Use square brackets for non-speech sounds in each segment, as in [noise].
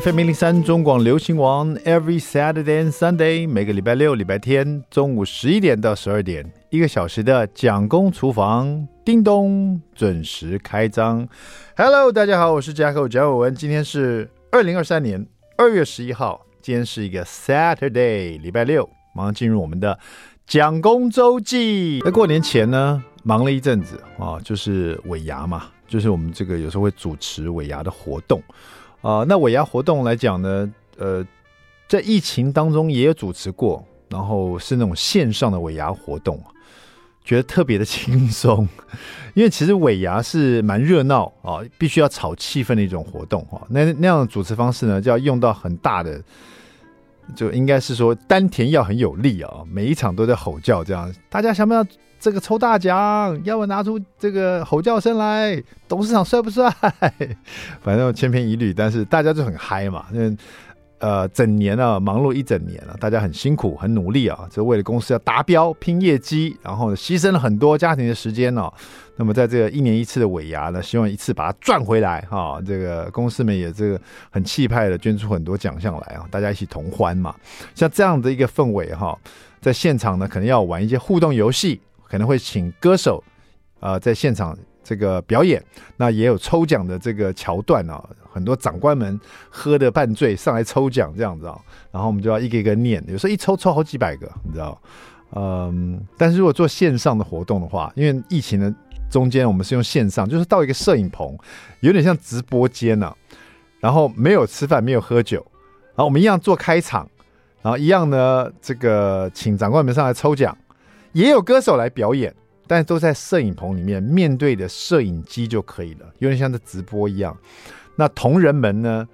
FM 零零三中广流行王，Every Saturday and Sunday，每个礼拜六、礼拜天中午十一点到十二点，一个小时的蒋公厨房，叮咚，准时开张。Hello，大家好，我是贾口贾伟文，今天是二零二三年二月十一号，今天是一个 Saturday，礼拜六，马上进入我们的蒋公周记。在过年前呢，忙了一阵子啊，就是尾牙嘛，就是我们这个有时候会主持尾牙的活动。啊、那尾牙活动来讲呢，呃，在疫情当中也有主持过，然后是那种线上的尾牙活动，觉得特别的 [laughs] 轻松，因为其实尾牙是蛮热闹啊，必须要炒气氛的一种活动哈。那那样的主持方式呢，就要用到很大的，就应该是说丹田要很有力啊，每一场都在吼叫这样，大家想不想？这个抽大奖，要不拿出这个吼叫声来？董事长帅不帅？反正千篇一律，但是大家就很嗨嘛。因为呃，整年啊，忙碌一整年，啊，大家很辛苦，很努力啊，就为了公司要达标、拼业绩，然后，牺牲了很多家庭的时间哦，那么在这个一年一次的尾牙呢，希望一次把它赚回来哈，这个公司们也这个很气派的捐出很多奖项来啊，大家一起同欢嘛。像这样的一个氛围哈，在现场呢，可能要玩一些互动游戏。可能会请歌手，呃，在现场这个表演，那也有抽奖的这个桥段啊，很多长官们喝的半醉上来抽奖这样子啊，然后我们就要一个一个念，有时候一抽抽好几百个，你知道，嗯，但是如果做线上的活动的话，因为疫情的中间我们是用线上，就是到一个摄影棚，有点像直播间呐，然后没有吃饭，没有喝酒，然后我们一样做开场，然后一样呢，这个请长官们上来抽奖。也有歌手来表演，但是都在摄影棚里面，面对着摄影机就可以了，有点像在直播一样。那同仁们呢，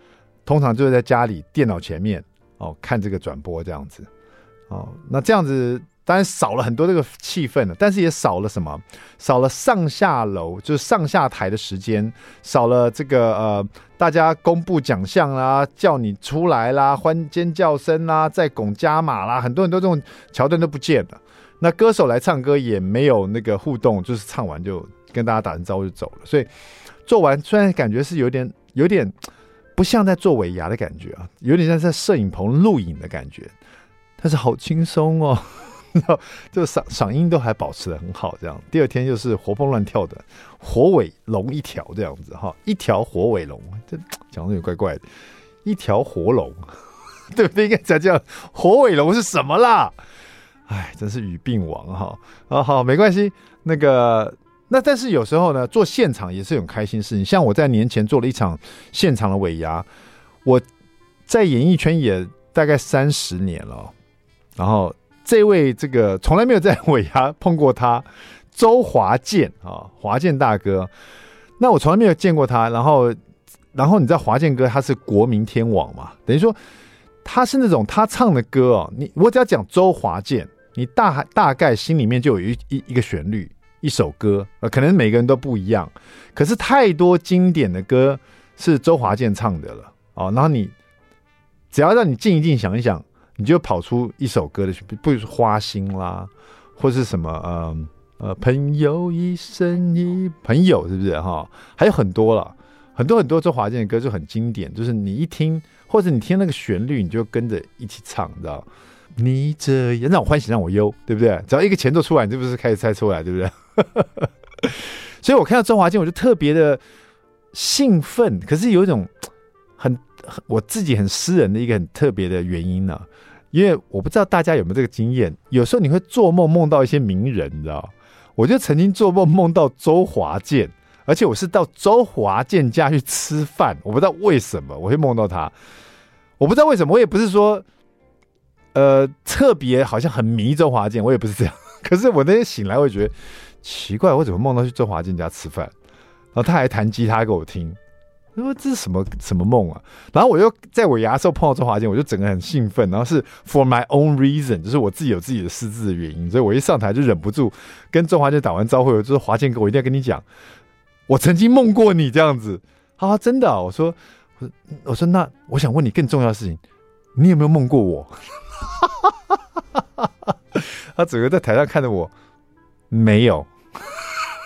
通常就是在家里电脑前面哦，看这个转播这样子哦。那这样子当然少了很多这个气氛了，但是也少了什么？少了上下楼，就是上下台的时间，少了这个呃，大家公布奖项啦，叫你出来啦，欢尖叫声啦，再拱加码啦，很多很多这种桥段都不见了。那歌手来唱歌也没有那个互动，就是唱完就跟大家打声招呼就走了。所以做完虽然感觉是有点有点不像在做尾牙的感觉啊，有点像在摄影棚录影的感觉，但是好轻松哦，[laughs] 就嗓嗓音都还保持得很好。这样第二天就是活蹦乱跳的火尾龙一条这样子哈，一条火尾龙，这讲的有怪怪的，一条活龙，对 [laughs] 不对？应该讲这样，火尾龙是什么啦？哎，真是语病王哈！啊，好，没关系。那个，那但是有时候呢，做现场也是很开心事情。像我在年前做了一场现场的尾牙，我在演艺圈也大概三十年了。然后这位这个从来没有在尾牙碰过他，周华健啊，华健大哥。那我从来没有见过他。然后，然后你知道华健哥他是国民天王嘛？等于说他是那种他唱的歌哦，你我只要讲周华健。你大大概心里面就有一一一个旋律，一首歌，呃，可能每个人都不一样，可是太多经典的歌是周华健唱的了哦。然后你只要让你静一静想一想，你就跑出一首歌的旋律，不如花心啦，或是什么呃呃朋友一生一朋友，是不是哈、还有很多了，很多很多周华健的歌就很经典，就是你一听或者你听那个旋律，你就跟着一起唱，你知道。你这样让我欢喜让我忧，对不对？只要一个前奏出来，你是不是开始猜出来，对不对？[laughs] 所以我看到周华健，我就特别的兴奋。可是有一种很我自己很私人的一个很特别的原因呢、因为我不知道大家有没有这个经验，有时候你会做梦梦到一些名人，你知道？我就曾经做梦梦到周华健，而且我是到周华健家去吃饭，我不知道为什么我会梦到他，我不知道为什么，我也不是说。呃，特别好像很迷周华健，我也不是这样。[laughs] 可是我那天醒来，我觉得奇怪，我怎么梦到去周华健家吃饭，然后他还弹吉他给我听，我说这是什么什么梦啊？然后我又在尾牙的时候碰到周华健，我就整个很兴奋。然后是 for my own reason，就是我自己有自己的私自的原因，所以我一上台就忍不住跟周华健打完招呼，就说华健哥，我一定要跟你讲，我曾经梦过你这样子啊，真的啊？我说，我说，我说那我想问你更重要的事情，你有没有梦过我？[laughs] 他整个在台上看着我，没有，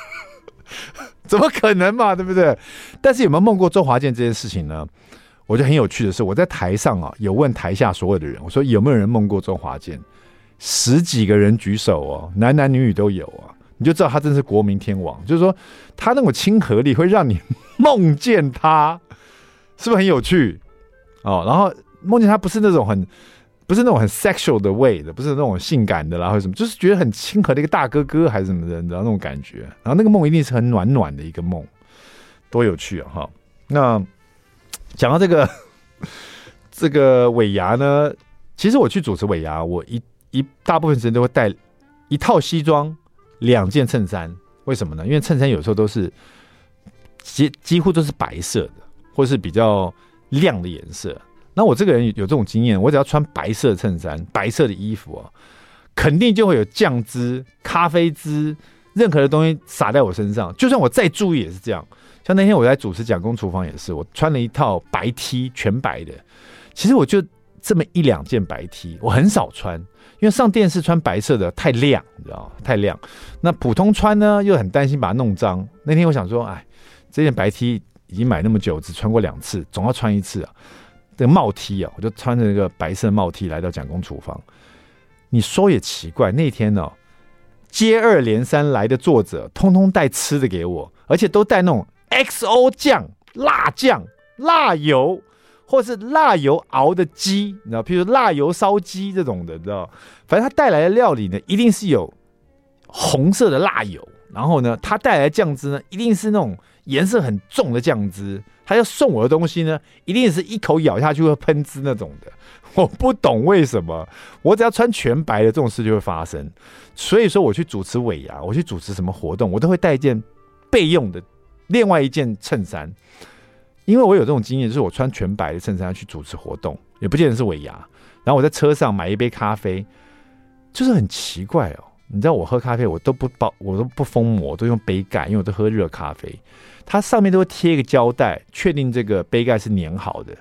[laughs] 怎么可能嘛？对不对？但是有没有梦过周华健这件事情呢？我觉得很有趣的是，我在台上啊，有问台下所有的人，我说有没有人梦过周华健？十几个人举手哦，男男女女都有啊，你就知道他真是国民天王。就是说，他那种亲和力会让你梦见他，是不是很有趣？哦，然后梦见他不是那种很，不是那种很 sexual 的 way 的，不是那种性感的啦，或者什么，就是觉得很亲和的一个大哥哥还是什么的，你知道那种感觉。然后那个梦一定是很暖暖的一个梦，多有趣啊！哈，那。讲到这个 [laughs] 这个尾牙呢，其实我去主持尾牙，我一一大部分时间都会带一套西装，两件衬衫。为什么呢？因为衬衫有时候都是几几乎都是白色的，或是比较亮的颜色。那我这个人有这种经验，我只要穿白色衬衫、白色的衣服啊，肯定就会有酱汁、咖啡汁，任何的东西洒在我身上。就算我再注意，也是这样。像那天我在主持蒋公厨房也是，我穿了一套白 T，全白的。其实我就这么一两件白 T，我很少穿，因为上电视穿白色的太亮，你知道吗？太亮。那普通穿呢，又很担心把它弄脏。那天我想说，哎，这件白 T 已经买那么久，只穿过两次，总要穿一次啊。这个帽 T 啊，我就穿着那个白色帽 T 来到蒋公厨房。你说也奇怪，那天呢，接二连三来的作者，通通带吃的给我，而且都带那种。XO 酱、辣酱、辣油，或是辣油熬的鸡，你知道，譬如辣油烧鸡这种的，你知道，反正他带来的料理呢，一定是有红色的辣油，然后呢，他带来的酱汁呢，一定是那种颜色很重的酱汁。他要送我的东西呢，一定是一口咬下去会喷汁那种的。[laughs] 我不懂为什么，我只要穿全白的这种事就会发生。所以说，我去主持尾牙，我去主持什么活动，我都会带一件备用的。另外一件衬衫，因为我有这种经验，就是我穿全白的衬衫去主持活动，也不见得是尾牙。然后我在车上买一杯咖啡，就是很奇怪哦。你知道我喝咖啡，我都不包，我都不封膜，都用杯盖，因为我都喝热咖啡。它上面都会贴一个胶带，确定这个杯盖是粘好的。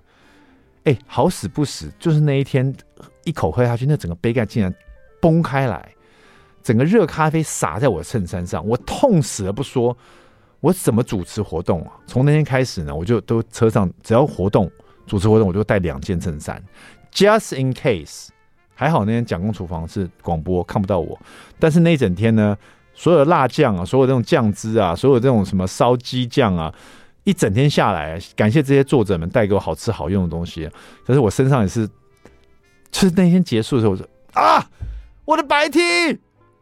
哎，好死不死，就是那一天一口喝下去，那整个杯盖竟然崩开来，整个热咖啡洒在我的衬衫上，我痛死了不说。我怎么主持活动啊？从那天开始呢，我就都车上只要活动主持活动，我就带两件衬衫，just in case。还好那天蒋公厨房是广播，看不到我。但是那一整天呢，所有的辣酱啊，所有这种酱汁啊，所有这种什么烧鸡酱啊，一整天下来，感谢这些作者们带给我好吃好用的东西。但是我身上也是，就是那天结束的时候，我说啊，我的白 T，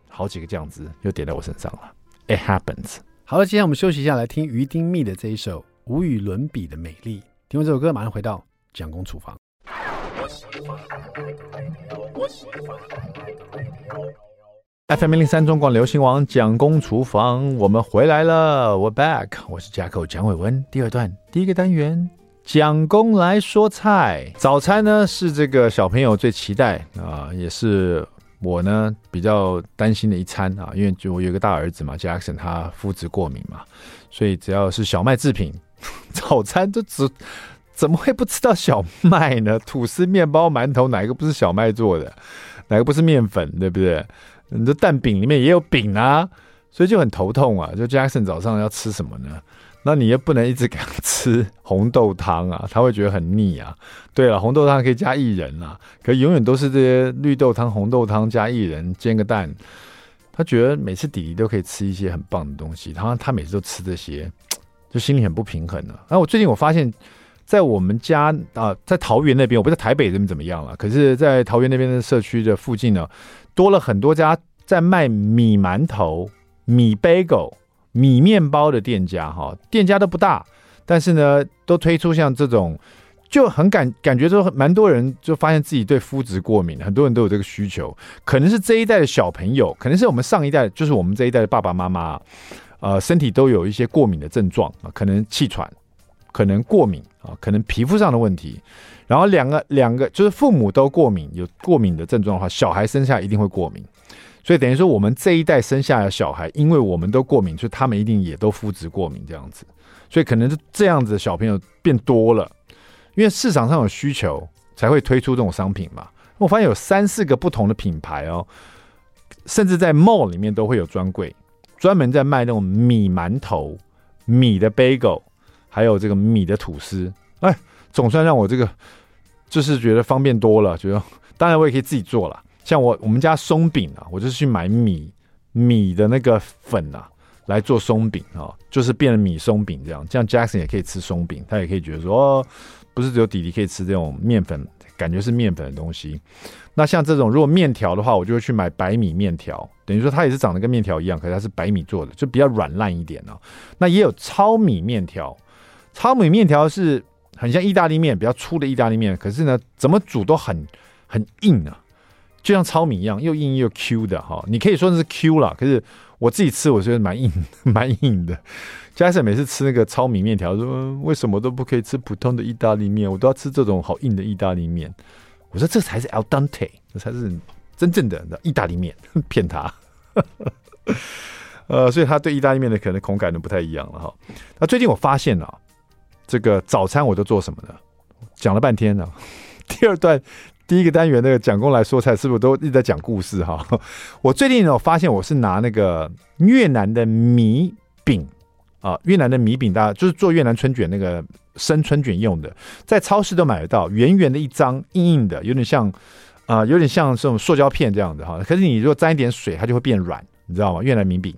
好几个酱汁又点在我身上了。It happens。好了，接下来我们休息一下，来听于丁密的这一首《无与伦比的美丽》。听完这首歌，马上回到蒋公厨房。FM 零零三中广流行王蒋公厨房，我们回来了，We're back。我是 jack 蒋伟文。第二段第一个单元，蒋公来说菜。早餐呢是这个小朋友最期待啊、也是。我呢比较担心的一餐啊，因为就我有个大儿子嘛，Jackson 他肤质过敏嘛，所以只要是小麦制品，[laughs] 早餐都只怎么会不吃到小麦呢？[laughs] 吐司、面包、馒头，哪一个不是小麦做的？哪个不是面粉？对不对？你的蛋饼里面也有饼啊，所以就很头痛啊。就 Jackson 早上要吃什么呢？那你又不能一直给他吃红豆汤啊，他会觉得很腻啊。对了，红豆汤可以加薏仁啊，可永远都是这些绿豆汤、红豆汤加薏仁煎个蛋。他觉得每次弟弟都可以吃一些很棒的东西，他他每次都吃这些，就心里很不平衡了。然后我最近我发现，在我们家啊，在桃园那边，我不知道台北这边怎么样了，可是，在桃园那边的社区的附近呢，多了很多家在卖米馒头、米 bagel。米面包的店家哈，店家都不大，但是呢，都推出像这种，就很感感觉说，蛮多人就发现自己对肤质过敏，很多人都有这个需求，可能是这一代的小朋友，可能是我们上一代，就是我们这一代的爸爸妈妈，呃，身体都有一些过敏的症状啊，可能气喘，可能过敏啊，可能皮肤上的问题，然后两个两个就是父母都过敏，有过敏的症状的话，小孩生下一定会过敏。所以等于说，我们这一代生下的小孩，因为我们都过敏，所以他们一定也都肤质过敏这样子。所以可能是这样子小朋友变多了，因为市场上有需求，才会推出这种商品嘛。我发现有三四个不同的品牌哦，甚至在 mall 里面都会有专柜，专门在卖那种米馒头、米的 bagel，还有这个米的吐司。哎，总算让我这个就是觉得方便多了。觉得当然我也可以自己做了，像我我们家松饼啊，我就是去买米米的那个粉啊。来做松饼啊，就是变成米松饼这样，这样 Jackson 也可以吃松饼，他也可以觉得说，不是只有弟弟可以吃这种面粉，感觉是面粉的东西。那像这种如果面条的话，我就会去买白米面条，等于说它也是长得跟面条一样，可是它是白米做的，就比较软烂一点啊。那也有糙米面条，糙米面条是很像意大利面，比较粗的意大利面，可是呢，怎么煮都很很硬啊，就像糙米一样，又硬又 Q 的哈。你可以说是 Q 了，可是。我自己吃，我觉得蛮硬，[laughs] 蛮硬的。嘉世每次吃那个糙米面条，说为什么都不可以吃普通的意大利面，我都要吃这种好硬的意大利面。我说这才是 al dente，这才是真正的意大利面，[laughs] 骗他。[laughs] 呃，所以他对意大利面的可能口感都不太一样了哈。那最近我发现啊，这个早餐我都做什么呢？讲了半天了，[laughs] 第二段。第一个单元那个蒋公来说菜，是不是都一直在讲故事哈？[laughs] 我最近呢，我发现我是拿那个越南的米饼啊，越南的米饼，大家就是做越南春卷那个生春卷用的，在超市都买得到，圆圆的一张，硬硬的，有点像啊、有点像这种塑胶片这样的哈。可是你如果沾一点水，它就会变软，你知道吗？越南米饼。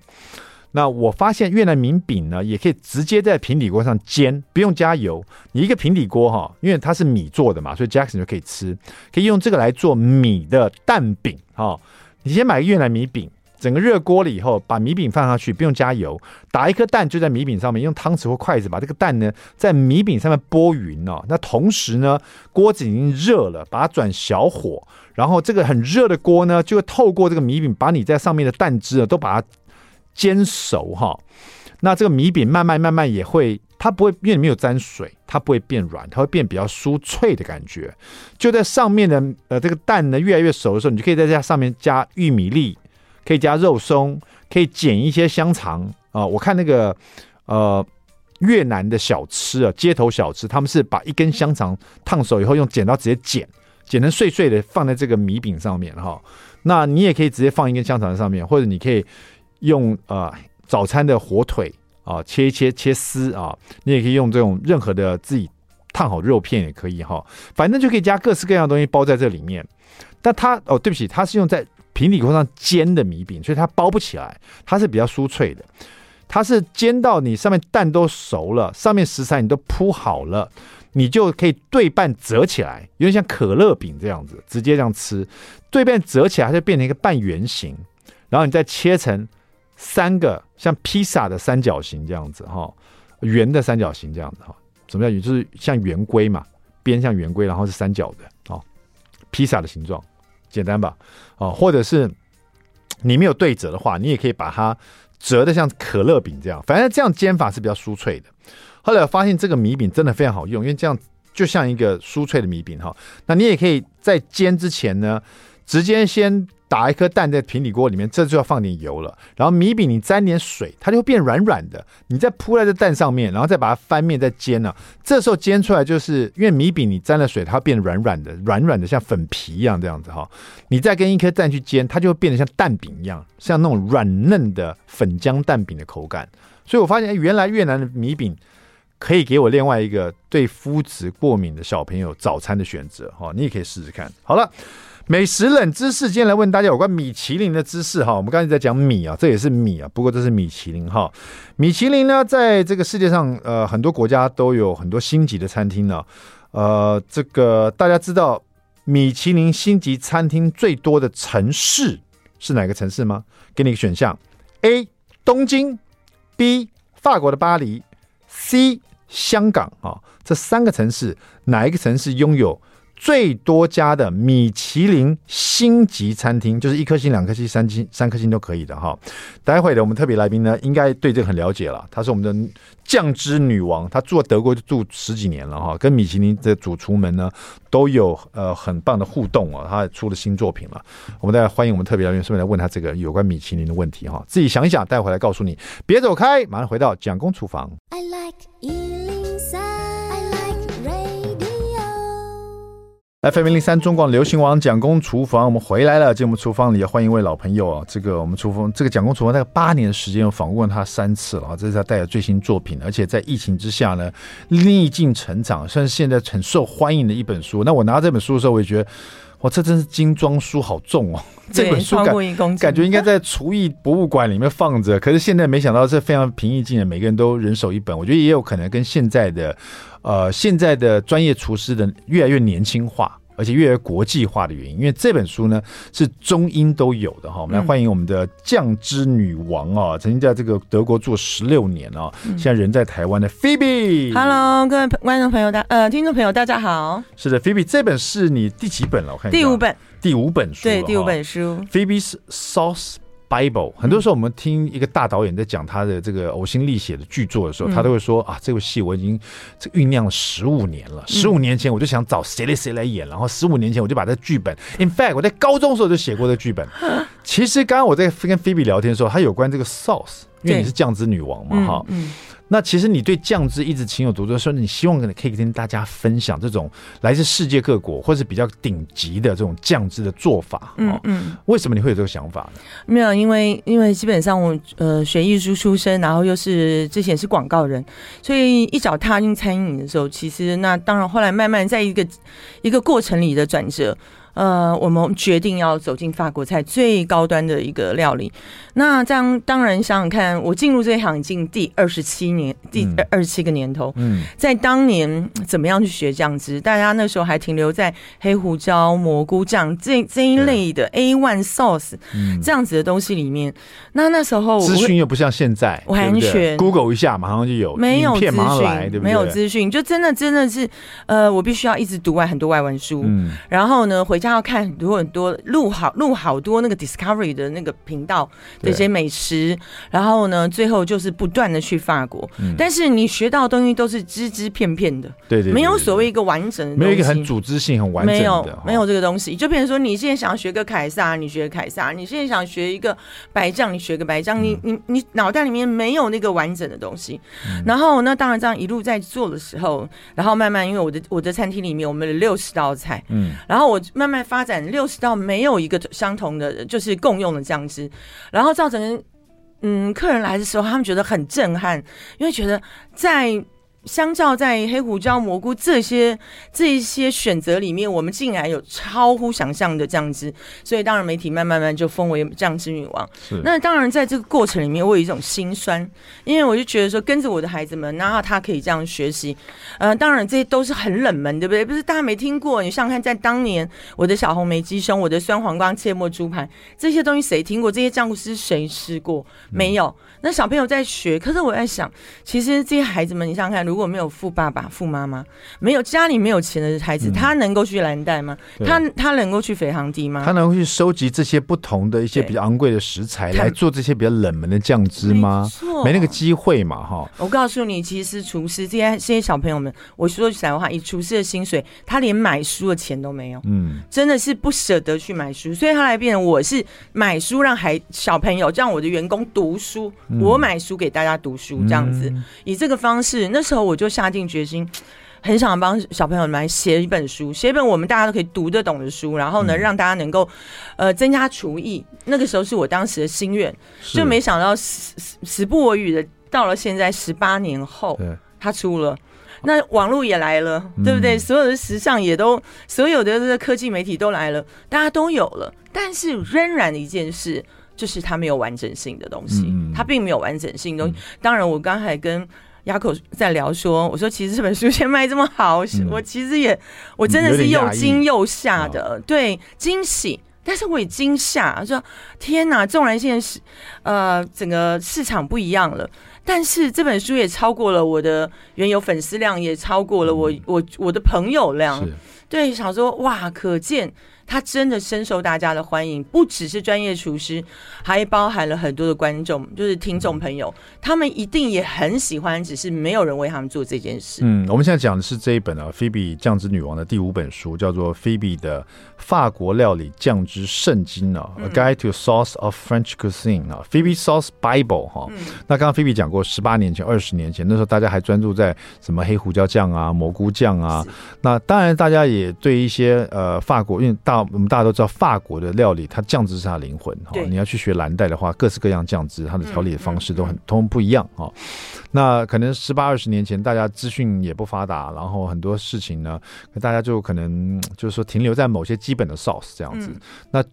那我发现越南米饼呢，也可以直接在平底锅上煎，不用加油。你一个平底锅哈，因为它是米做的嘛，所以 Jackson 就可以吃，可以用这个来做米的蛋饼哈。你先买越南米饼，整个热锅了以后，把米饼放上去，不用加油，打一颗蛋就在米饼上面，用汤匙或筷子把这个蛋呢在米饼上面拨匀哦。那同时呢，锅子已经热了，把它转小火，然后这个很热的锅呢，就会透过这个米饼，把你在上面的蛋汁啊都把它。煎熟哈，那这个米饼慢慢慢慢也会，它不会，因为里面有沾水，它不会变软，它会变比较酥脆的感觉。就在上面的呃这个蛋呢越来越熟的时候，你就可以在这上面加玉米粒，可以加肉松，可以剪一些香肠啊、呃。我看那个呃越南的小吃啊，街头小吃，他们是把一根香肠烫熟以后用剪刀直接剪，剪成碎碎的放在这个米饼上面哈。那你也可以直接放一根香肠在上面，或者你可以。用呃早餐的火腿啊，切一切切丝啊，你也可以用这种任何的自己烫好肉片也可以哈，反正就可以加各式各样的东西包在这里面。但它哦，对不起，它是用在平底锅上煎的米饼，所以它包不起来，它是比较酥脆的。它是煎到你上面蛋都熟了，上面食材你都铺好了，你就可以对半折起来，有点像可乐饼这样子，直接这样吃。对半折起来，它就变成一个半圆形，然后你再切成。三个像披萨的三角形这样子哈，圆的三角形这样子哈，什么叫圆？就是像圆规嘛，边像圆规，然后是三角的哦，披萨的形状，简单吧？哦，或者是你没有对折的话，你也可以把它折的像可乐饼这样，反正这样煎法是比较酥脆的。后来我发现这个米饼真的非常好用，因为这样就像一个酥脆的米饼哈。那你也可以在煎之前呢，直接先。打一颗蛋在平底锅里面，这就要放点油了。然后米饼你沾点水，它就会变软软的。你再铺在这蛋上面，然后再把它翻面再煎呢。这时候煎出来就是因为米饼你沾了水，它变软软的，软软的像粉皮一样这样子哈。你再跟一颗蛋去煎，它就会变得像蛋饼一样，像那种软嫩的粉浆蛋饼的口感。所以我发现，原来越南的米饼可以给我另外一个对麸质过敏的小朋友早餐的选择哈。你也可以试试看。好了。美食冷知识，今天来问大家有关米其林的知识哈。我们刚才在讲米啊，这也是米啊，不过这是米其林哈。米其林呢，在这个世界上，呃，很多国家都有很多星级的餐厅呢。呃，这个大家知道米其林星级餐厅最多的城市是哪个城市吗？给你个选项：A. 东京，B. 法国的巴黎，C. 香港啊。这三个城市，哪一个城市拥有最多家的米其林星级餐厅，就是一颗星、两颗星、三星、三颗星都可以的哈。待会的我们特别来宾呢，应该对这个很了解了。她是我们的酱汁女王，她住德国就住十几年了哈，跟米其林的主厨们呢都有呃很棒的互动啊。她也出了新作品了，我们再欢迎我们特别来宾，顺便来问她这个有关米其林的问题哈。自己想一想，待会来告诉你。别走开，马上回到蒋公厨房。I like FM 零零三中广流行网蒋公厨房，我们回来了。进我们厨房里，欢迎一位老朋友啊！这个我们厨房，这个蒋公厨房，大概八年时间，访问他三次了啊！这是他带的最新作品，而且在疫情之下呢，逆境成长，算是现在很受欢迎的一本书。那我拿这本书的时候，我也觉得，哇，这真是精装书，好重哦！[laughs] 这本书感感觉应该在厨艺博物馆里面放着，可是现在没想到是非常平易近人，每个人都人手一本。我觉得也有可能跟现在的。呃，现在的专业厨师的越来越年轻化，而且越来越国际化的原因，因为这本书呢是中英都有的哈。我们来欢迎我们的酱汁女王啊，曾经在这个德国做十六年啊，现在人在台湾的 Phoebe。Hello，各位观众朋友大呃听众朋友大家好。是的，Phoebe，这本是你第几本了？我看第五本，第五本书，对，第五本书。Phoebe's Sauce。Bible，很多时候我们听一个大导演在讲他的这个呕心沥血的剧作的时候，他都会说啊，这部戏我已经这酝酿了十五年了，十五年前我就想找谁来谁来演，然后十五年前我就把这剧本，In fact，我在高中的时候就写过这剧本。[laughs] 其实刚刚我在跟 Phoebe 聊天的时候，他有关这个 sauce，因为你是酱汁女王嘛，哈。那其实你对酱汁一直情有独钟，说你希望可以跟大家分享这种来自世界各国或是比较顶级的这种酱汁的做法。嗯嗯，为什么你会有这个想法呢？没有，因为因为基本上我呃学艺术出身，然后又是之前是广告人，所以一脚踏进餐饮的时候，其实那当然后来慢慢在一个一个过程里的转折。呃，我们决定要走进法国菜最高端的一个料理。那这样当然想想看，我进入这一行已经第二十七年，第二十七个年头。嗯，在当年怎么样去学酱汁？大家那时候还停留在黑胡椒、蘑菇酱这这一类的 A one sauce 这样子的东西里面。那那时候资讯又不像现在，完全 Google 一下马上就有，没有资讯，对不对？没有资讯，就真的真的是，呃，我必须要一直读完很多外文书，嗯，然后呢回。家要看很多很多录好录好多那个 Discovery 的那个频道的一些美食，然后呢，最后就是不断的去法国，但是你学到的东西都是只字片片的，对对，没有所谓一个完整的没有一个很组织性很完整的，没有没有这个东西。就比如说，你现在想要学个凯撒，你学凯撒；你现在想学一个白酱，你学个白酱。你你你脑袋里面没有那个完整的东西。然后那当然这样一路在做的时候，然后慢慢因为我的我的餐厅里面我们有六十道菜，嗯，然后我慢慢。慢发展六十道没有一个相同的，就是共用的酱汁，然后造成嗯，客人来的时候，他们觉得很震撼，因为觉得在。相较在黑胡椒、蘑菇这些这一些选择里面，我们竟然有超乎想象的酱汁，所以当然媒体慢慢慢就封为酱汁女王。那当然在这个过程里面，我有一种心酸，因为我就觉得说跟着我的孩子们，然后他可以这样学习。呃，当然这些都是很冷门，对不对？不是大家没听过。你想想看，在当年我的小红梅鸡胸、我的酸黄瓜切末猪排这些东西，谁听过？这些酱汁谁吃过？没有。那小朋友在学，可是我在想，其实这些孩子们，你想想看。如果没有富爸爸、富妈妈，没有家里没有钱的孩子，嗯、他能够去蓝带吗？他他能够去肥航地吗？他能够去收集这些不同的一些比较昂贵的食材来做这些比较冷门的酱汁吗？没，没那个机会嘛，哈！我告诉你，其实厨师这些这些小朋友们，我说句实在话，以厨师的薪水，他连买书的钱都没有，嗯，真的是不舍得去买书，所以他来变成我是买书让孩小朋友，让我的员工读书，嗯、我买书给大家读书，这样子，嗯、以这个方式，那时候。我就下定决心，[tsk] 很想帮小朋友们写一本书，写一本我们大家都可以读得懂的书，然后呢，让大家能够呃增加厨艺。那个时候是我当时的心愿，就没想到时时不我与的，到了现在十八年后，他出了，那网络也来了，对不对？所有的时尚也都，所有的这个科技媒体都来了，大家都有了，但是仍然的一件事就是它没有完整性的东西，它并没有完整性的东西。当然，我刚才跟。雅口在聊说，我说其实这本书现在卖这么好，嗯、我其实也我真的是又惊又吓的，对，惊喜，但是我也惊吓，说天哪，纵然现在是呃整个市场不一样了，但是这本书也超过了我的原有粉丝量，也超过了我、嗯、我我的朋友量，对，想说哇，可见。他真的深受大家的欢迎，不只是专业厨师，还包含了很多的观众，就是听众朋友，他们一定也很喜欢，只是没有人为他们做这件事。嗯，我们现在讲的是这一本啊，Phoebe 酱汁女王的第五本书，叫做 Phoebe 的法国料理酱汁圣经啊，嗯，《A Guide to Sauce of French Cuisine》啊，《Phoebe Sauce Bible》哈。嗯，那刚刚 Phoebe 讲过，十八年前、二十年前，那时候大家还专注在什么黑胡椒酱啊、蘑菇酱啊，那当然大家也也对一些呃法国，因为大我们大家都知道法国的料理，它酱汁是它灵魂哈。你要去学蓝带的话，各式各样酱汁，它的调理的方式都很通不一样哈。那可能十八二十年前，大家资讯也不发达，然后很多事情呢，大家就可能就是说停留在某些基本的 sauce 这样子。那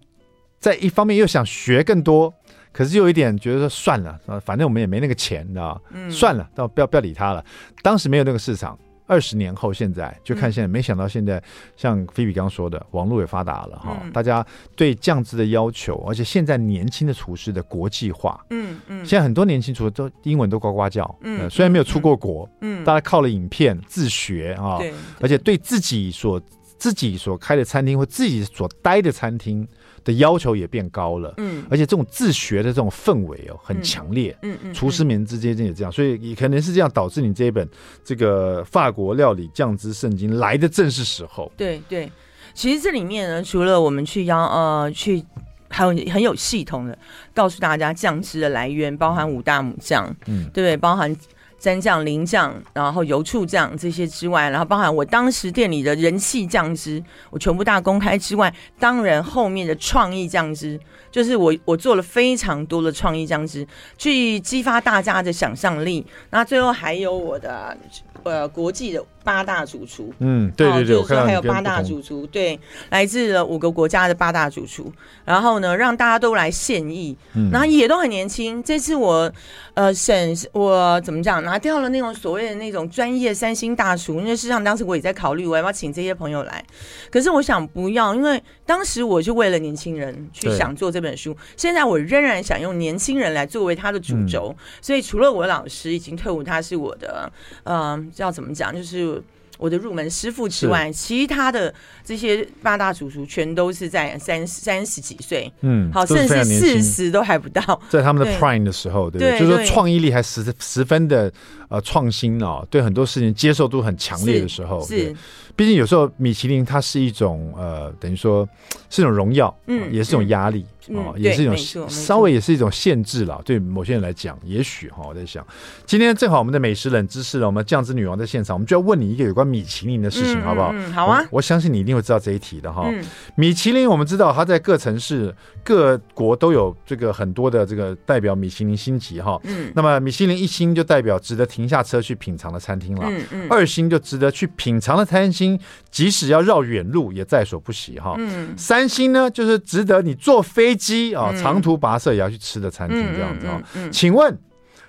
在一方面又想学更多，可是又有一点觉得说算了，反正我们也没那个钱，你知道吗？算了，倒不要不要理他了。当时没有那个市场。二十年后，现在就看现在，没想到现在像菲比刚刚说的，网络也发达了哈，大家对酱汁的要求，而且现在年轻的厨师的国际化，嗯嗯，现在很多年轻厨师都英文都呱呱叫，嗯，虽然没有出过国，嗯，大家靠了影片自学啊，对，而且对自己所自己所开的餐厅或自己所待的餐厅。的要求也变高了，嗯，而且这种自学的这种氛围哦，很强烈，嗯嗯，厨师们之间也这样，所以也可能是这样导致你这一本这个法国料理酱汁圣经来的正是时候。对对，其实这里面呢，除了我们去邀呃去，还有很有系统的告诉大家酱汁的来源，包含五大母酱，嗯，对不对？包含。蘸酱、淋酱，然后油醋酱这些之外，然后包含我当时店里的人气酱汁，我全部大公开之外，当然后面的创意酱汁，就是我我做了非常多的创意酱汁，去激发大家的想象力。那最后还有我的呃国际的。八大主厨，嗯，对对对，就是说还有八大主厨，对，来自了五个国家的八大主厨，然后呢，让大家都来献艺，嗯，然后也都很年轻。这次我，呃，审我怎么讲，拿掉了那种所谓的那种专业三星大厨，因为事实上当时我也在考虑我要不要请这些朋友来，可是我想不要，因为当时我就为了年轻人去想做这本书，现在我仍然想用年轻人来作为他的主轴，所以除了我老师已经退伍，他是我的，嗯，要怎么讲，就是。我的入门师傅之外，其他的这些八大主厨全都是在三三十几岁，嗯，好，甚至四十都还不到，在他们的 prime 的时候，对，就是说创意力还十十分的呃创新哦，对很多事情接受度很强烈的时候，是。是毕竟有时候米其林它是一种呃，等于说是一种荣耀，嗯，也是一种压力。哦，也是一种稍微也是一种限制了，对某些人来讲，也许哈，我在想，今天正好我们的美食冷知识了，我们酱汁女王在现场，我们就要问你一个有关米其林的事情，好不好？好啊，我相信你一定会知道这一题的哈。米其林我们知道它在各城市各国都有这个很多的这个代表米其林星级哈，嗯，那么米其林一星就代表值得停下车去品尝的餐厅了，嗯嗯，二星就值得去品尝的餐厅，即使要绕远路也在所不惜哈，嗯，三星呢就是值得你坐飞机啊，长途跋涉也要去吃的餐厅，这样子啊。请问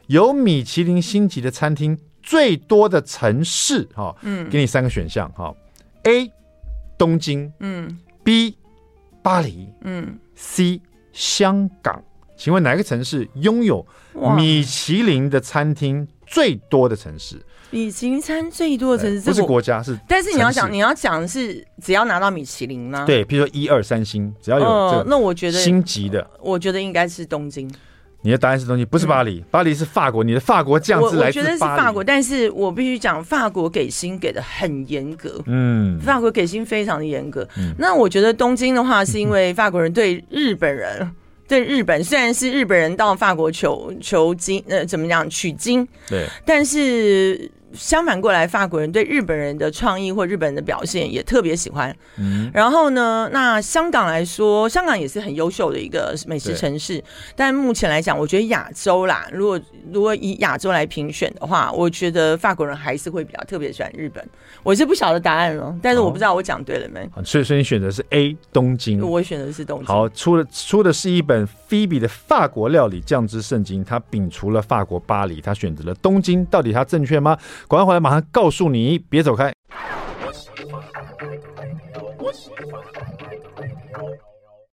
有米其林星级的餐厅最多的城市哈？嗯，给你三个选项哈：A. 东京，嗯；B. 巴黎，嗯；C. 香港。请问哪个城市拥有米其林的餐厅最多的城市？米其林餐最多的城市，这是国家是，但是你要讲，你要讲的是只要拿到米其林吗？对，比如说一二三星，只要有这个，那我觉得星级的，我觉得应该是东京。你的答案是东京，不是巴黎，巴黎是法国。你的法国酱汁来自。我觉得是法国，但是我必须讲，法国给星给的很严格。嗯，法国给星非常的严格。那我觉得东京的话，是因为法国人对日本人。[laughs] 对日本，虽然是日本人到法国求求经，呃，怎么讲取经？对，但是。相反过来，法国人对日本人的创意或日本人的表现也特别喜欢。嗯，然后呢，那香港来说，香港也是很优秀的一个美食城市。但目前来讲，我觉得亚洲啦，如果如果以亚洲来评选的话，我觉得法国人还是会比较特别喜欢日本。我是不晓得答案了，但是我不知道我讲对了没。所以，所以你选择是 A 东京。我选的是东京。好，出的出的是一本菲比的法国料理酱汁圣经，他摒除了法国巴黎，他选择了东京，到底他正确吗？广告回来马上告诉你，别走开。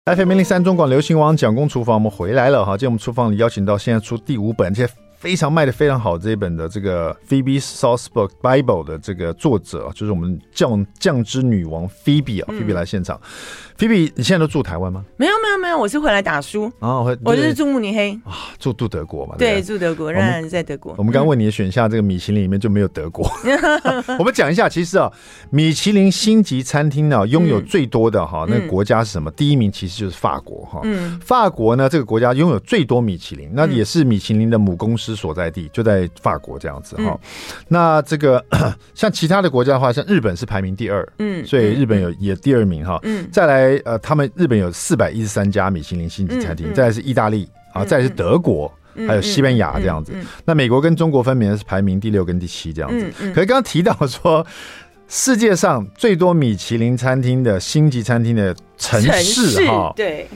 FM 零零三中广流行王蒋公厨房，我们回来了哈。今天我们厨房里邀请到现在出第五本，这些非常卖的非常好这一本的这个 Phoebe Sauce Book Bible 的这个作者，就是我们酱酱汁女王 Phoebe 啊，Phoebe 来现场。Phoebe，，你现在都住台湾吗？没有，没有，没有，我是回来打书啊。我就是住慕尼黑啊，住住德国嘛。对，住德国，仍然在德国。我们刚问你的选项，这个米其林里面就没有德国。[laughs] [laughs] 我们讲一下，其实啊，米其林星级餐厅呢，拥有最多的哈，那个国家是什么？第一名其实就是法国哈。嗯。法国呢，这个国家拥有最多米其林，那也是米其林的母公司。师所在地就在法国这样子哈。那这个 [clears throat] 像其他的国家的话，像日本是排名第二，嗯，所以日本有也第二名哈。嗯，再来呃，他们日本有四百一十三家米其林星级餐厅，再来是意大利啊，再来是德国，还有西班牙这样子。那美国跟中国分别是排名第六跟第七这样子。可是刚刚提到说。世界上最多米其林餐厅的星级餐厅的城市哈，对，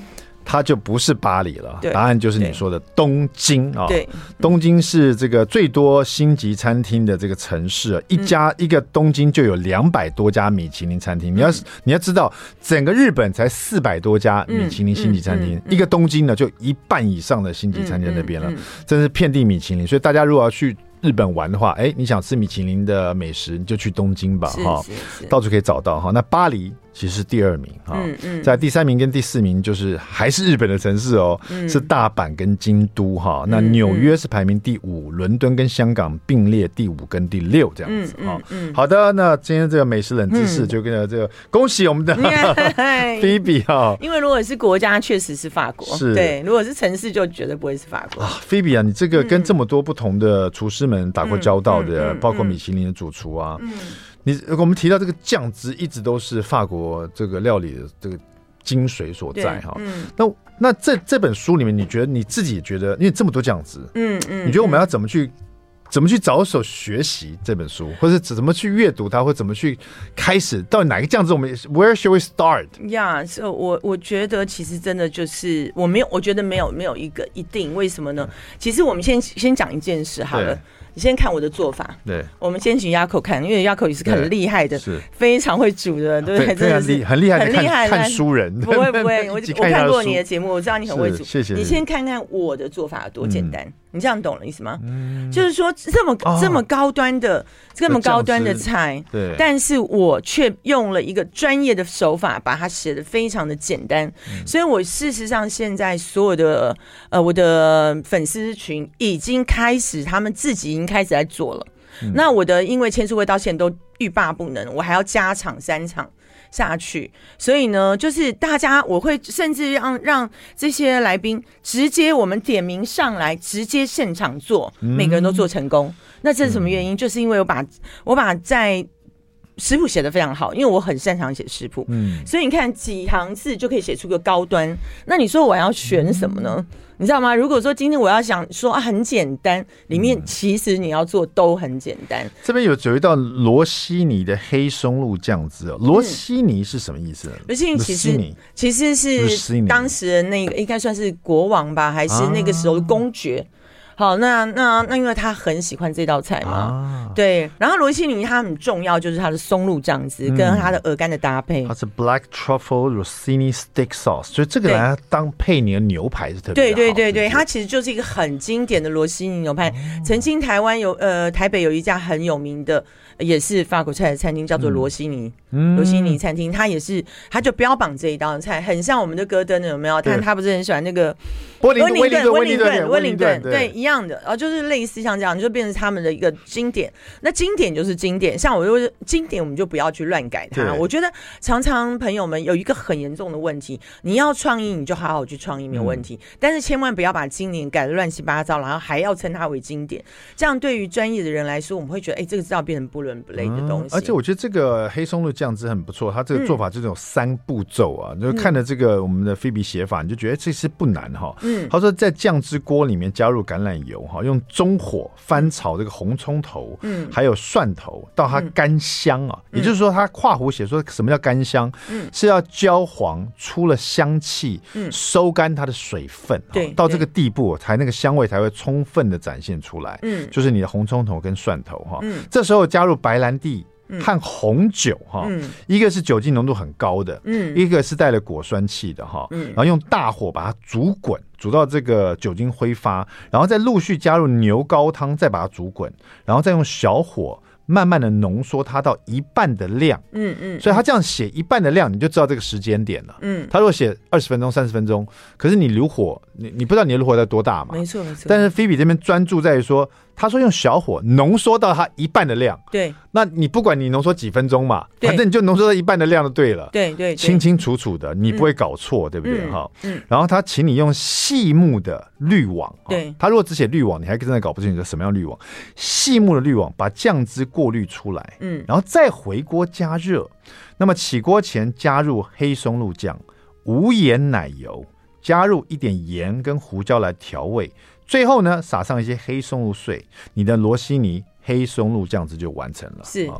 它就不是巴黎了。答案就是你说的东京啊。对，东京是这个最多星级餐厅的这个城市，一家一个东京就有两百多家米其林餐厅。你要你要知道，整个日本才四百多家米其林星级餐厅，一个东京呢就一半以上的星级餐厅那边了，真是遍地米其林。所以大家如果要去。日本玩的话，哎，你想吃米其林的美食，你就去东京吧，哈，到处可以找到哈。那巴黎。其实是第二名啊，嗯嗯，在第三名跟第四名就是还是日本的城市哦，是大阪跟京都哈。那纽约是排名第五，伦敦跟香港并列第五跟第六这样子啊。好的，那今天这个美食冷知识就跟这个恭喜我们的 [laughs] 菲比哈，因为如果是国家确实是法国，是。对；如果是城市就绝对不会是法国。啊。菲比啊，你这个跟这么多不同的厨师们打过交道的，包括米其林的主厨啊。你我们提到这个酱汁一直都是法国这个料理的这个精髓所在哈。嗯。那那这这本书里面，你觉得你自己也觉得，因为这么多酱汁，嗯嗯，你觉得我们要怎么去怎么去着手学习这本书，或者怎么去阅读它，或怎么去开始？到底哪个酱汁我们 Where should we start？呀，所以我我觉得其实真的就是我没有，我觉得没有没有一个一定，为什么呢？其实我们先先讲一件事好了。你先看我的做法。对，我们先请亚口看，因为亚口也是很厉害的，是非常会煮的，对不对？真的是很厉害，很厉害。看书人不会不会，我 [laughs] 我看过你的节目，我知道你很会煮。谢谢。你先看看我的做法有多简单，你这样懂了意思吗？就是说这么这么高端的这么高端的菜，对，但是我却用了一个专业的手法把它写的非常的简单，所以我事实上现在所有的呃我的粉丝群已经开始他们自己。已经开始在做了，嗯、那我的因为签书会到现在都欲罢不能，我还要加场三场下去，所以呢，就是大家我会甚至让让这些来宾直接我们点名上来，直接现场做，嗯、每个人都做成功。那这是什么原因？嗯、就是因为我把我把在食谱写的非常好，因为我很擅长写食谱，嗯，所以你看几行字就可以写出个高端。那你说我要选什么呢？嗯你知道吗？如果说今天我要想说啊，很简单，里面其实你要做都很简单。嗯、这边有有一道罗西尼的黑松露酱汁哦，罗西尼是什么意思？罗西尼其实其实是当时的那个应该算是国王吧，还是那个时候的公爵。啊好，那那那，因为他很喜欢这道菜嘛，啊、对。然后罗西尼它很重要，就是它的松露酱汁跟它的鹅肝的搭配。它是 Black Truffle Rossini Steak Sauce，所以这个来当配你的牛排是特别好。对对对对，它其实就是一个很经典的罗西尼牛排。哦、曾经台湾有呃台北有一家很有名的。也是法国菜的餐厅，叫做罗西尼，罗西尼餐厅，它也是，它就标榜这一道菜，很像我们的戈登，有没有？他他不是很喜欢那个温灵顿，温灵顿，温灵顿，对，一样的，然后就是类似像这样，就变成他们的一个经典。那经典就是经典，像我就是经典，我们就不要去乱改它。我觉得常常朋友们有一个很严重的问题，你要创意，你就好好去创意，没有问题，但是千万不要把经典改的乱七八糟，然后还要称它为经典，这样对于专业的人来说，我们会觉得，哎，这个知道变成不伦。不类的东西，而且我觉得这个黑松露酱汁很不错，它这个做法就是有三步骤啊，就看着这个我们的菲比写法，你就觉得这是不难哈。嗯，他说在酱汁锅里面加入橄榄油哈，用中火翻炒这个红葱头，嗯，还有蒜头到它干香啊，也就是说他跨湖写说什么叫干香，嗯，是要焦黄出了香气，嗯，收干它的水分，对，到这个地步才那个香味才会充分的展现出来，嗯，就是你的红葱头跟蒜头哈，嗯，这时候加入。白兰地和红酒哈，一个是酒精浓度很高的，嗯，一个是带了果酸气的哈，嗯，然后用大火把它煮滚，煮到这个酒精挥发，然后再陆续加入牛高汤，再把它煮滚，然后再用小火慢慢的浓缩它到一半的量，嗯嗯，所以他这样写一半的量，你就知道这个时间点了，嗯，他如果写二十分钟、三十分钟，可是你炉火，你你不知道你的炉火在多大嘛，没错没错，但是菲比这边专注在于说。他说用小火浓缩到它一半的量。对，那你不管你浓缩几分钟嘛，反正你就浓缩到一半的量就对了。对对，清清楚楚的，你不会搞错，嗯、对不对？哈、嗯，嗯。然后他请你用细木的滤网。对。他如果只写滤网，你还真的搞不清楚什么样滤网。细木的滤网把酱汁过滤出来。嗯。然后再回锅加热。那么起锅前加入黑松露酱、无盐奶油，加入一点盐跟胡椒来调味。最后呢，撒上一些黑松露碎，你的罗西尼黑松露酱汁就完成了。是，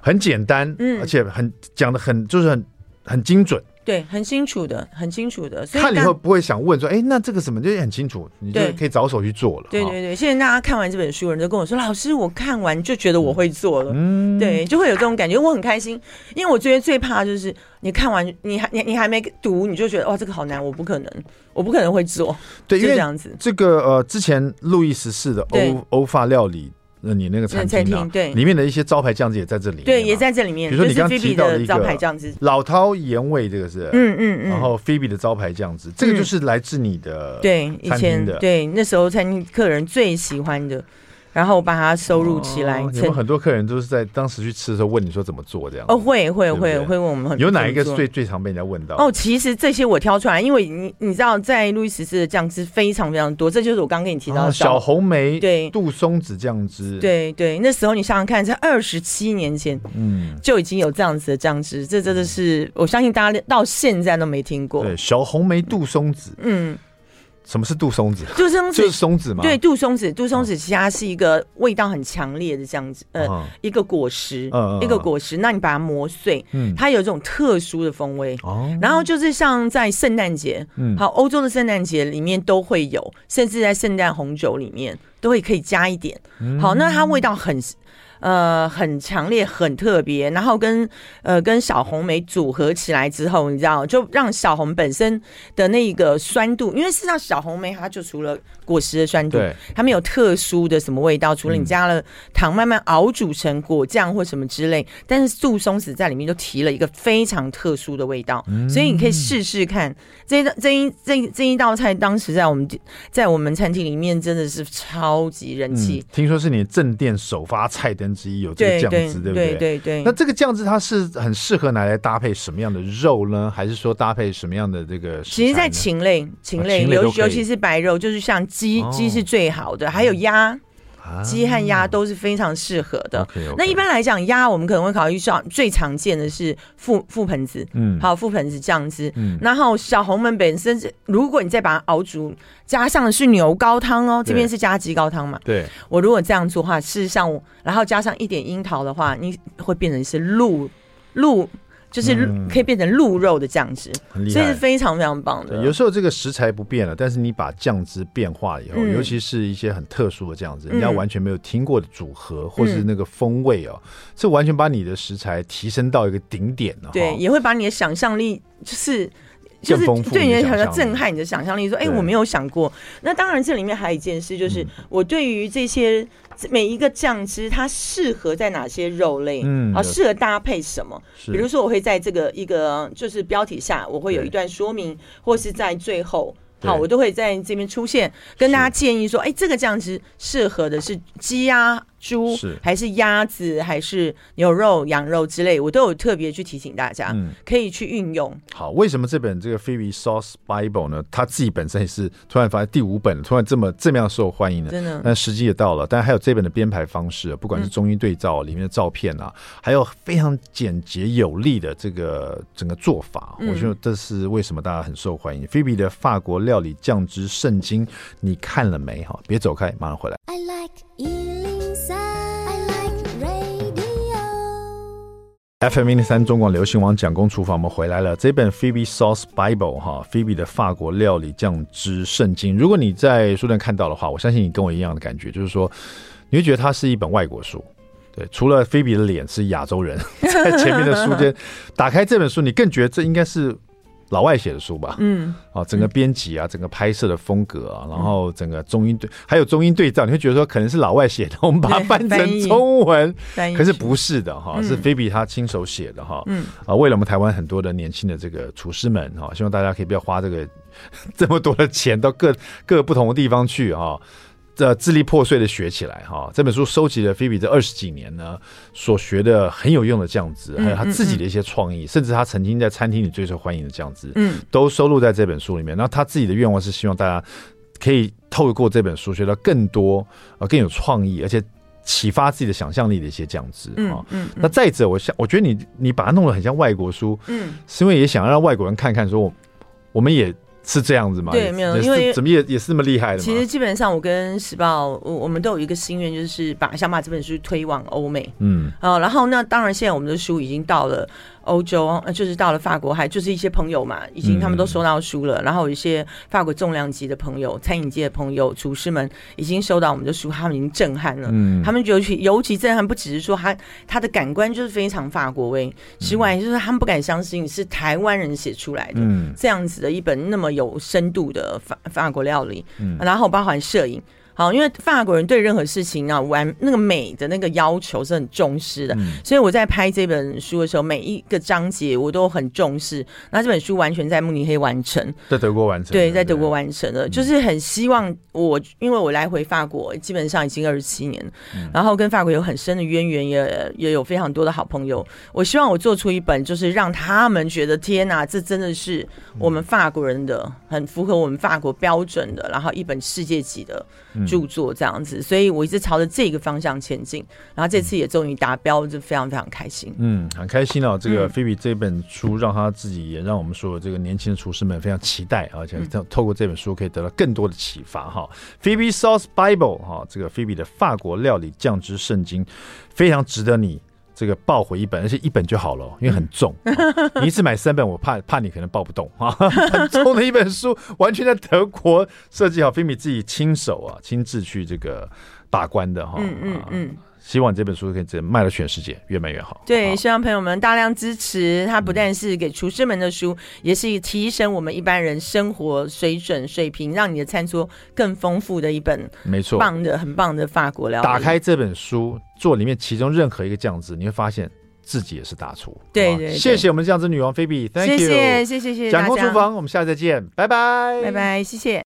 很简单，嗯，而且很讲的很就是很很精准。对，很清楚的，很清楚的。所以看了以后不会想问说，哎，那这个什么？就很清楚，你就可以着手去做了。对对对，现在大家看完这本书，人都跟我说，老师，我看完就觉得我会做了。嗯，对，就会有这种感觉，我很开心，因为我觉得最怕就是你看完，你还你你还没读，你就觉得哇，这个好难，我不可能，我不可能会做。对，就这样子。这个呃，之前路易十四的欧欧法料理。那你那个餐厅啊，对，里面的一些招牌酱汁也在这里面，对，也在这里面。比如说你刚刚提到的一个招牌酱汁，老饕盐味，这个是，嗯嗯嗯，然后菲比的招牌酱汁，这个就是来自你的对以前的，对那时候餐厅客人最喜欢的。然后把它收入起来。有很多客人都是在当时去吃的时候问你说怎么做这样？哦，会会会会问我们很多。有哪一个最最常被人家问到？哦，其实这些我挑出来，因为你你知道，在路易十四的酱汁非常非常多，这就是我刚刚跟你提到的小红梅对杜松子酱汁。对对，那时候你想想看，在二十七年前，嗯，就已经有这样子的酱汁，这真的是我相信大家到现在都没听过。对，小红梅杜松子，嗯。什么是杜松子？杜松子就是松子吗？对，杜松子，杜松子其实它是一个味道很强烈的这样子，呃，嗯、一个果实，嗯、一个果实。那你把它磨碎，嗯，它有这种特殊的风味。哦，然后就是像在圣诞节，嗯，好，欧洲的圣诞节里面都会有，甚至在圣诞红酒里面都会可以加一点。好，那它味道很。呃，很强烈，很特别，然后跟呃跟小红莓组合起来之后，你知道，就让小红本身的那个酸度，因为事实上小红莓它就除了果实的酸度，它没有特殊的什么味道，除了你加了糖慢慢熬煮成果酱或什么之类，但是素松子在里面就提了一个非常特殊的味道，嗯、所以你可以试试看这一道这一这一这一道菜，当时在我们在我们餐厅里面真的是超级人气，嗯、听说是你正店首发菜单。之一有这个酱汁，对不对？对对对。那这个酱汁它是很适合拿来搭配什么样的肉呢？还是说搭配什么样的这个？其实，在禽类，禽类尤尤其是白肉，就是像鸡，鸡是最好的，还有鸭。鸡和鸭都是非常适合的。Okay, okay. 那一般来讲，鸭我们可能会考虑上最常见的是覆覆盆子，嗯，还有覆盆子酱汁。嗯，然后小红莓本身是，如果你再把它熬煮，加上的是牛高汤哦，这边是加鸡高汤嘛。对，我如果这样做的话，事实上，然后加上一点樱桃的话，你会变成是鹿鹿。就是可以变成鹿肉的酱汁，嗯、所以是非常非常棒的。有时候这个食材不变了，但是你把酱汁变化了以后，嗯、尤其是一些很特殊的酱汁，人家完全没有听过的组合，嗯、或是那个风味哦，这完全把你的食材提升到一个顶点了。对，也会把你的想象力就是。就是对你好像震撼你的想象力，说，哎，我没有想过。那当然，这里面还有一件事，就是我对于这些每一个酱汁，它适合在哪些肉类，嗯，啊，适合搭配什么？比如说，我会在这个一个就是标题下，我会有一段说明，或是在最后，好，我都会在这边出现，跟大家建议说，哎，这个酱汁适合的是鸡啊。猪是还是鸭子还是牛肉、羊肉之类，我都有特别去提醒大家，嗯，可以去运用。好，为什么这本这个 Phoebe Sauce Bible 呢？他自己本身也是突然发现第五本突然这么这么样受欢迎呢，真的。但时机也到了，但还有这本的编排方式，不管是中英对照里面的照片啊，嗯、还有非常简洁有力的这个整个做法，嗯、我觉得这是为什么大家很受欢迎。Phoebe 的法国料理酱汁圣经，你看了没？哈，别走开，马上回来。I like FM 零零三中广流行王蒋公厨房，我们回来了。这本 Phoebe Sauce Bible 哈，Phoebe 的法国料理酱汁圣经。如果你在书店看到的话，我相信你跟我一样的感觉，就是说你会觉得它是一本外国书。对，除了 Phoebe 的脸是亚洲人，[laughs] 在前面的书间打开这本书，你更觉得这应该是。老外写的书吧，嗯，啊，整个编辑啊，整个拍摄的风格啊，然后整个中英对，还有中英对照，你会觉得说可能是老外写的，我们把它 [laughs] 翻成中文，可是不是的哈，是菲比他亲手写的哈，嗯，啊，为了我们台湾很多的年轻的这个厨师们哈，希望大家可以不要花这个 [laughs] 这么多的钱到各各不同的地方去哈。呃支离破碎的学起来哈。这本书收集了菲比这二十几年呢所学的很有用的酱汁，还有他自己的一些创意，甚至他曾经在餐厅里最受欢迎的酱汁，嗯，都收录在这本书里面。然后他自己的愿望是希望大家可以透过这本书学到更多呃更有创意，而且。启发自己的想象力的一些酱汁啊，嗯嗯、那再者，我想，我觉得你你把它弄得很像外国书，嗯，是因为也想要让外国人看看，说我我们也是这样子吗？对，没有，因为怎么也也是那么厉害的。其实基本上，我跟时报，我我们都有一个心愿，就是把想把这本书推往欧美，嗯，啊，然后那当然，现在我们的书已经到了。欧洲就是到了法国，还就是一些朋友嘛，已经他们都收到书了。嗯、然后有一些法国重量级的朋友、餐饮界的朋友、厨师们已经收到我们的书，他们已经震撼了。嗯，他们尤其尤其震撼，不只是说他他的感官就是非常法国味之外，就是他们不敢相信是台湾人写出来的，嗯，这样子的一本那么有深度的法法国料理，嗯，然后包含摄影。好，因为法国人对任何事情啊，完那个美的那个要求是很重视的，嗯、所以我在拍这本书的时候，每一个章节我都很重视。那这本书完全在慕尼黑完成，在德国完成，对，在德国完成的，就是很希望我，因为我来回法国基本上已经二十七年，嗯、然后跟法国有很深的渊源，也也有非常多的好朋友。我希望我做出一本，就是让他们觉得天哪，这真的是我们法国人的，很符合我们法国标准的，然后一本世界级的。著作这样子，所以我一直朝着这个方向前进，然后这次也终于达标，就非常非常开心。嗯，很开心哦。这个菲比这本书让他自己也让我们所有这个年轻的厨师们非常期待，而且透过这本书可以得到更多的启发哈。Phoebe Sauce Bible 哈，这个菲比的法国料理酱汁圣经，非常值得你。这个抱回一本，而且一本就好了，因为很重。[laughs] 你一次买三本，我怕怕你可能抱不动 [laughs] 啊。很重的一本书，完全在德国设计好，菲米自己亲手啊，亲自去这个把关的哈。嗯嗯嗯。希望这本书可以卖到全世界，越卖越好。对，希望朋友们大量支持。它不但是给厨师们的书，嗯、也是提升我们一般人生活水准水平，让你的餐桌更丰富的一本。没错，棒的，很棒的法国料理。打开这本书，做里面其中任何一个酱汁，你会发现自己也是大厨。对，对对，谢谢我们酱汁女王菲比，Thank you，谢谢谢谢谢谢。蒋公厨房，我们下次再见，拜拜，拜拜，谢谢。